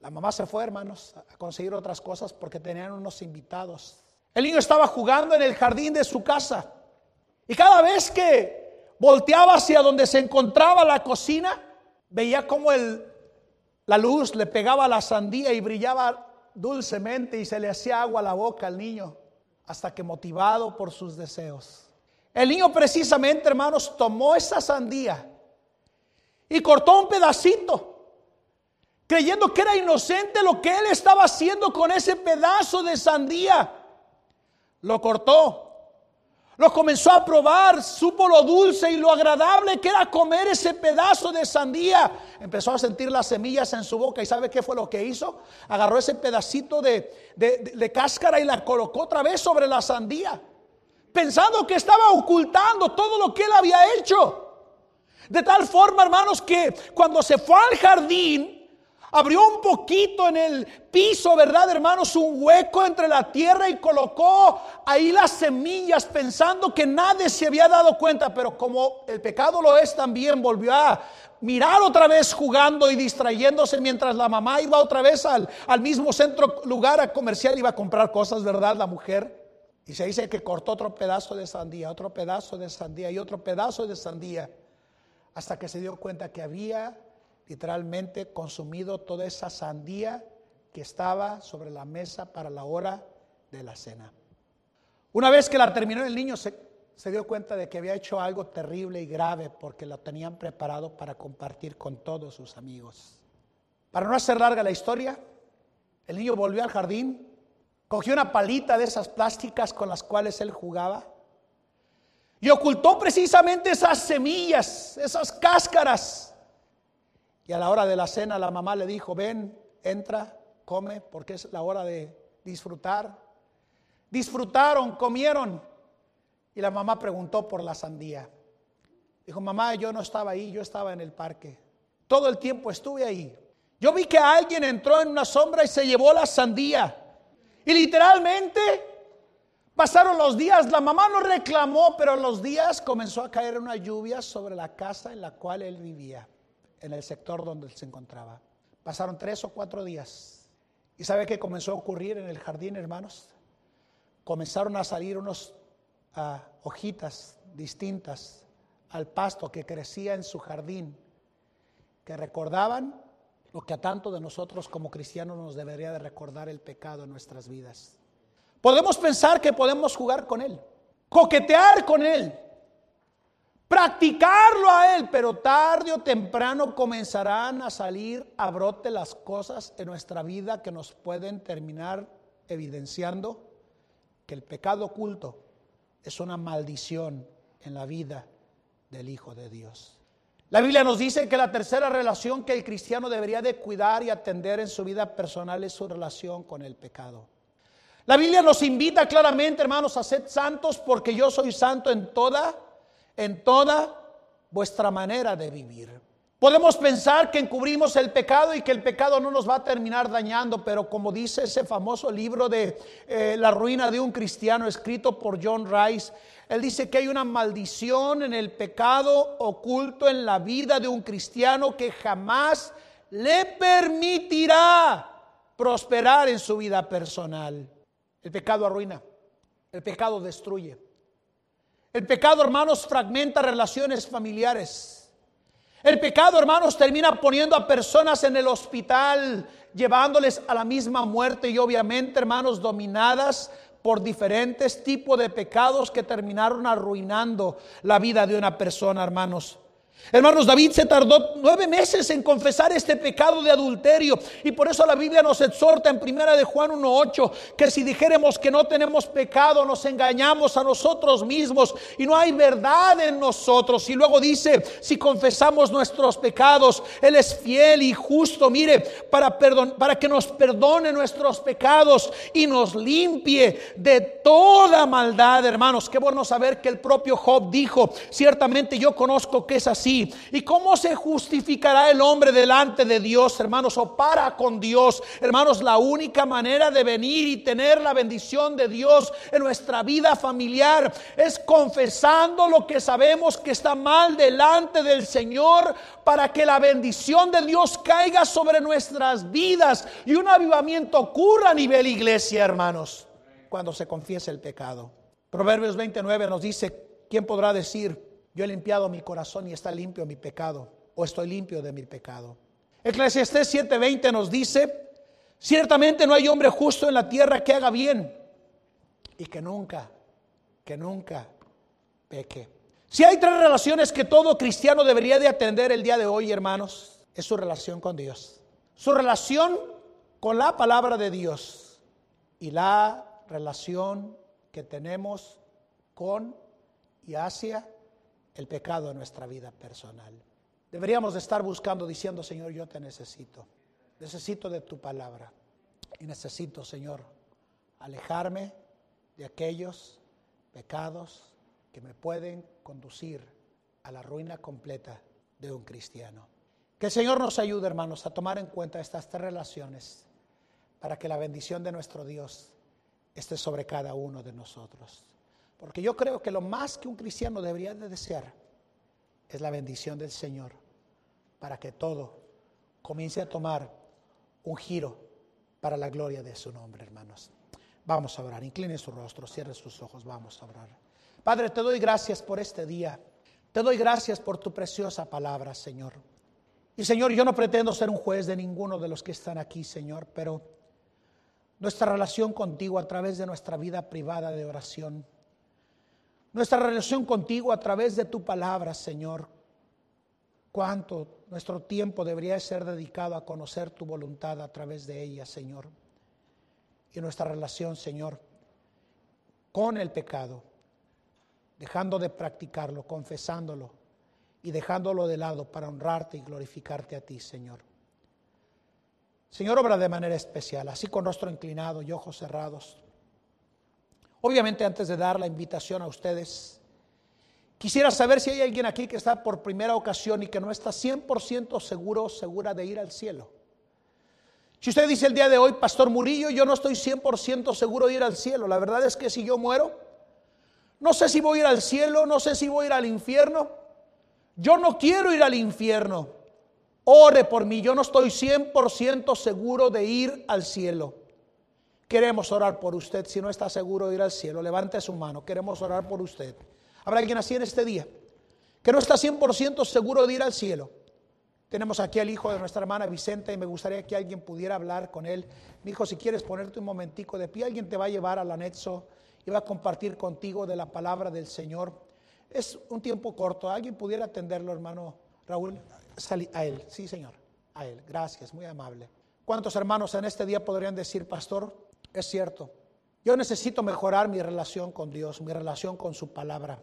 Speaker 1: La mamá se fue, hermanos, a conseguir otras cosas porque tenían unos invitados. El niño estaba jugando en el jardín de su casa. Y cada vez que volteaba hacia donde se encontraba la cocina, veía como el, la luz le pegaba a la sandía y brillaba dulcemente y se le hacía agua a la boca al niño, hasta que motivado por sus deseos. El niño precisamente, hermanos, tomó esa sandía y cortó un pedacito, creyendo que era inocente lo que él estaba haciendo con ese pedazo de sandía. Lo cortó, lo comenzó a probar, supo lo dulce y lo agradable que era comer ese pedazo de sandía. Empezó a sentir las semillas en su boca y ¿sabe qué fue lo que hizo? Agarró ese pedacito de, de cáscara y la colocó otra vez sobre la sandía, pensando que estaba ocultando todo lo que él había hecho. De tal forma, hermanos, que cuando se fue al jardín, abrió un poquito en el piso, ¿verdad, hermanos? Un hueco entre la tierra y colocó ahí las semillas pensando que nadie se había dado cuenta, pero como el pecado lo es también, volvió a mirar otra vez jugando y distrayéndose mientras la mamá iba otra vez al, al mismo centro lugar a comercial, iba a comprar cosas, ¿verdad? La mujer. Y se dice que cortó otro pedazo de sandía, otro pedazo de sandía y otro pedazo de sandía hasta que se dio cuenta que había literalmente consumido toda esa sandía que estaba sobre la mesa para la hora de la cena. Una vez que la terminó el niño se, se dio cuenta de que había hecho algo terrible y grave porque lo tenían preparado para compartir con todos sus amigos. Para no hacer larga la historia, el niño volvió al jardín, cogió una palita de esas plásticas con las cuales él jugaba y ocultó precisamente esas semillas, esas cáscaras. Y a la hora de la cena la mamá le dijo, ven, entra, come, porque es la hora de disfrutar. Disfrutaron, comieron. Y la mamá preguntó por la sandía. Dijo, mamá, yo no estaba ahí, yo estaba en el parque. Todo el tiempo estuve ahí. Yo vi que alguien entró en una sombra y se llevó la sandía. Y literalmente pasaron los días, la mamá no reclamó, pero los días comenzó a caer una lluvia sobre la casa en la cual él vivía, en el sector donde se encontraba. Pasaron tres o cuatro días. ¿Y sabe qué comenzó a ocurrir en el jardín, hermanos? Comenzaron a salir unos ah, hojitas distintas al pasto que crecía en su jardín, que recordaban lo que a tanto de nosotros como cristianos nos debería de recordar el pecado en nuestras vidas. Podemos pensar que podemos jugar con Él, coquetear con Él, practicarlo a Él, pero tarde o temprano comenzarán a salir a brote las cosas en nuestra vida que nos pueden terminar evidenciando que el pecado oculto es una maldición en la vida del Hijo de Dios. La Biblia nos dice que la tercera relación que el cristiano debería de cuidar y atender en su vida personal es su relación con el pecado. La Biblia nos invita claramente, hermanos, a ser santos porque yo soy santo en toda, en toda vuestra manera de vivir. Podemos pensar que encubrimos el pecado y que el pecado no nos va a terminar dañando, pero como dice ese famoso libro de eh, La ruina de un cristiano escrito por John Rice, él dice que hay una maldición en el pecado oculto en la vida de un cristiano que jamás le permitirá prosperar en su vida personal. El pecado arruina, el pecado destruye. El pecado, hermanos, fragmenta relaciones familiares. El pecado, hermanos, termina poniendo a personas en el hospital, llevándoles a la misma muerte y obviamente, hermanos, dominadas por diferentes tipos de pecados que terminaron arruinando la vida de una persona, hermanos. Hermanos, David se tardó nueve meses en confesar este pecado de adulterio y por eso la Biblia nos exhorta en primera de Juan 1.8 que si dijéramos que no tenemos pecado nos engañamos a nosotros mismos y no hay verdad en nosotros. Y luego dice, si confesamos nuestros pecados, Él es fiel y justo, mire, para, para que nos perdone nuestros pecados y nos limpie de toda maldad, hermanos. Qué bueno saber que el propio Job dijo, ciertamente yo conozco que es así ¿Y cómo se justificará el hombre delante de Dios, hermanos? O para con Dios. Hermanos, la única manera de venir y tener la bendición de Dios en nuestra vida familiar es confesando lo que sabemos que está mal delante del Señor para que la bendición de Dios caiga sobre nuestras vidas y un avivamiento ocurra a nivel iglesia, hermanos, cuando se confiese el pecado. Proverbios 29 nos dice, ¿quién podrá decir? Yo he limpiado mi corazón y está limpio mi pecado, o estoy limpio de mi pecado. Eclesiastés 7:20 nos dice, ciertamente no hay hombre justo en la tierra que haga bien y que nunca, que nunca peque. Si hay tres relaciones que todo cristiano debería de atender el día de hoy, hermanos, es su relación con Dios. Su relación con la palabra de Dios y la relación que tenemos con y hacia el pecado en nuestra vida personal. Deberíamos de estar buscando diciendo, Señor, yo te necesito. Necesito de tu palabra. Y necesito, Señor, alejarme de aquellos pecados que me pueden conducir a la ruina completa de un cristiano. Que el Señor nos ayude, hermanos, a tomar en cuenta estas tres relaciones para que la bendición de nuestro Dios esté sobre cada uno de nosotros. Porque yo creo que lo más que un cristiano debería de desear es la bendición del Señor para que todo comience a tomar un giro para la gloria de su nombre, hermanos. Vamos a orar, incline su rostro, cierre sus ojos, vamos a orar. Padre, te doy gracias por este día. Te doy gracias por tu preciosa palabra, Señor. Y Señor, yo no pretendo ser un juez de ninguno de los que están aquí, Señor, pero nuestra relación contigo a través de nuestra vida privada de oración nuestra relación contigo a través de tu palabra, Señor. Cuánto nuestro tiempo debería ser dedicado a conocer tu voluntad a través de ella, Señor. Y nuestra relación, Señor, con el pecado, dejando de practicarlo, confesándolo y dejándolo de lado para honrarte y glorificarte a ti, Señor. Señor, obra de manera especial, así con rostro inclinado y ojos cerrados. Obviamente antes de dar la invitación a ustedes, Quisiera saber si hay alguien aquí que está por primera ocasión y que no está 100% seguro, segura de ir al cielo. Si usted dice el día de hoy, Pastor Murillo, yo no estoy 100% seguro de ir al cielo. La verdad es que si yo muero, no sé si voy a ir al cielo, no sé si voy a ir al infierno. Yo no quiero ir al infierno. Ore por mí, yo no estoy 100% seguro de ir al cielo. Queremos orar por usted. Si no está seguro de ir al cielo, levante su mano. Queremos orar por usted. Habrá alguien así en este día que no está 100% seguro de ir al cielo. Tenemos aquí al hijo de nuestra hermana Vicente y me gustaría que alguien pudiera hablar con él. Mi hijo, si quieres ponerte un momentico de pie, alguien te va a llevar al anexo y va a compartir contigo de la palabra del Señor. Es un tiempo corto. ¿Alguien pudiera atenderlo, hermano Raúl? a él, sí, Señor. A él. Gracias, muy amable. ¿Cuántos hermanos en este día podrían decir, pastor? Es cierto. Yo necesito mejorar mi relación con Dios, mi relación con su palabra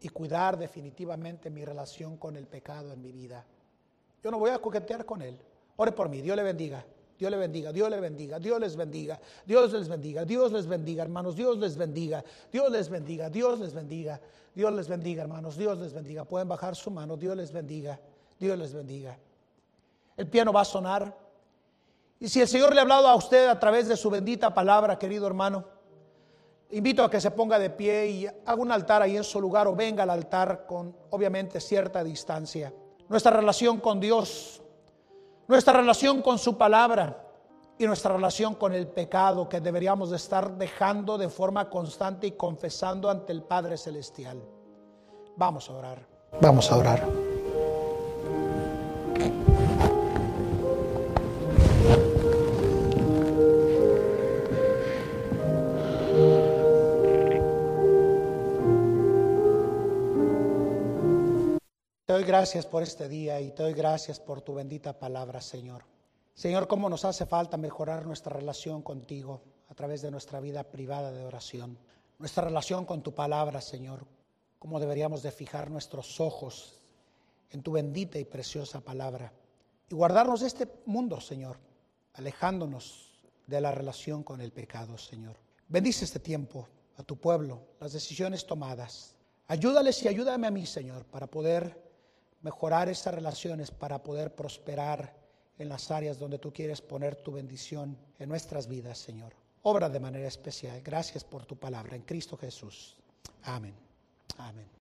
Speaker 1: y cuidar definitivamente mi relación con el pecado en mi vida. Yo no voy a coquetear con Él. Ore por mí, Dios le bendiga. Dios le bendiga, Dios le bendiga, Dios les bendiga, Dios les bendiga, Dios les bendiga, hermanos, Dios les bendiga, Dios les bendiga, Dios les bendiga, Dios les bendiga, hermanos, Dios les bendiga. Pueden bajar su mano, Dios les bendiga, Dios les bendiga. El piano va a sonar. Y si el Señor le ha hablado a usted a través de su bendita palabra, querido hermano, invito a que se ponga de pie y haga un altar ahí en su lugar o venga al altar con obviamente cierta distancia. Nuestra relación con Dios, nuestra relación con su palabra y nuestra relación con el pecado que deberíamos de estar dejando de forma constante y confesando ante el Padre Celestial. Vamos a orar. Vamos a orar. Te doy gracias por este día y te doy gracias por tu bendita palabra, Señor. Señor, cómo nos hace falta mejorar nuestra relación contigo a través de nuestra vida privada de oración. Nuestra relación con tu palabra, Señor. Cómo deberíamos de fijar nuestros ojos en tu bendita y preciosa palabra. Y guardarnos de este mundo, Señor, alejándonos de la relación con el pecado, Señor. Bendice este tiempo a tu pueblo, las decisiones tomadas. Ayúdales y ayúdame a mí, Señor, para poder mejorar esas relaciones para poder prosperar en las áreas donde tú quieres poner tu bendición en nuestras vidas, Señor. Obra de manera especial. Gracias por tu palabra en Cristo Jesús. Amén. Amén.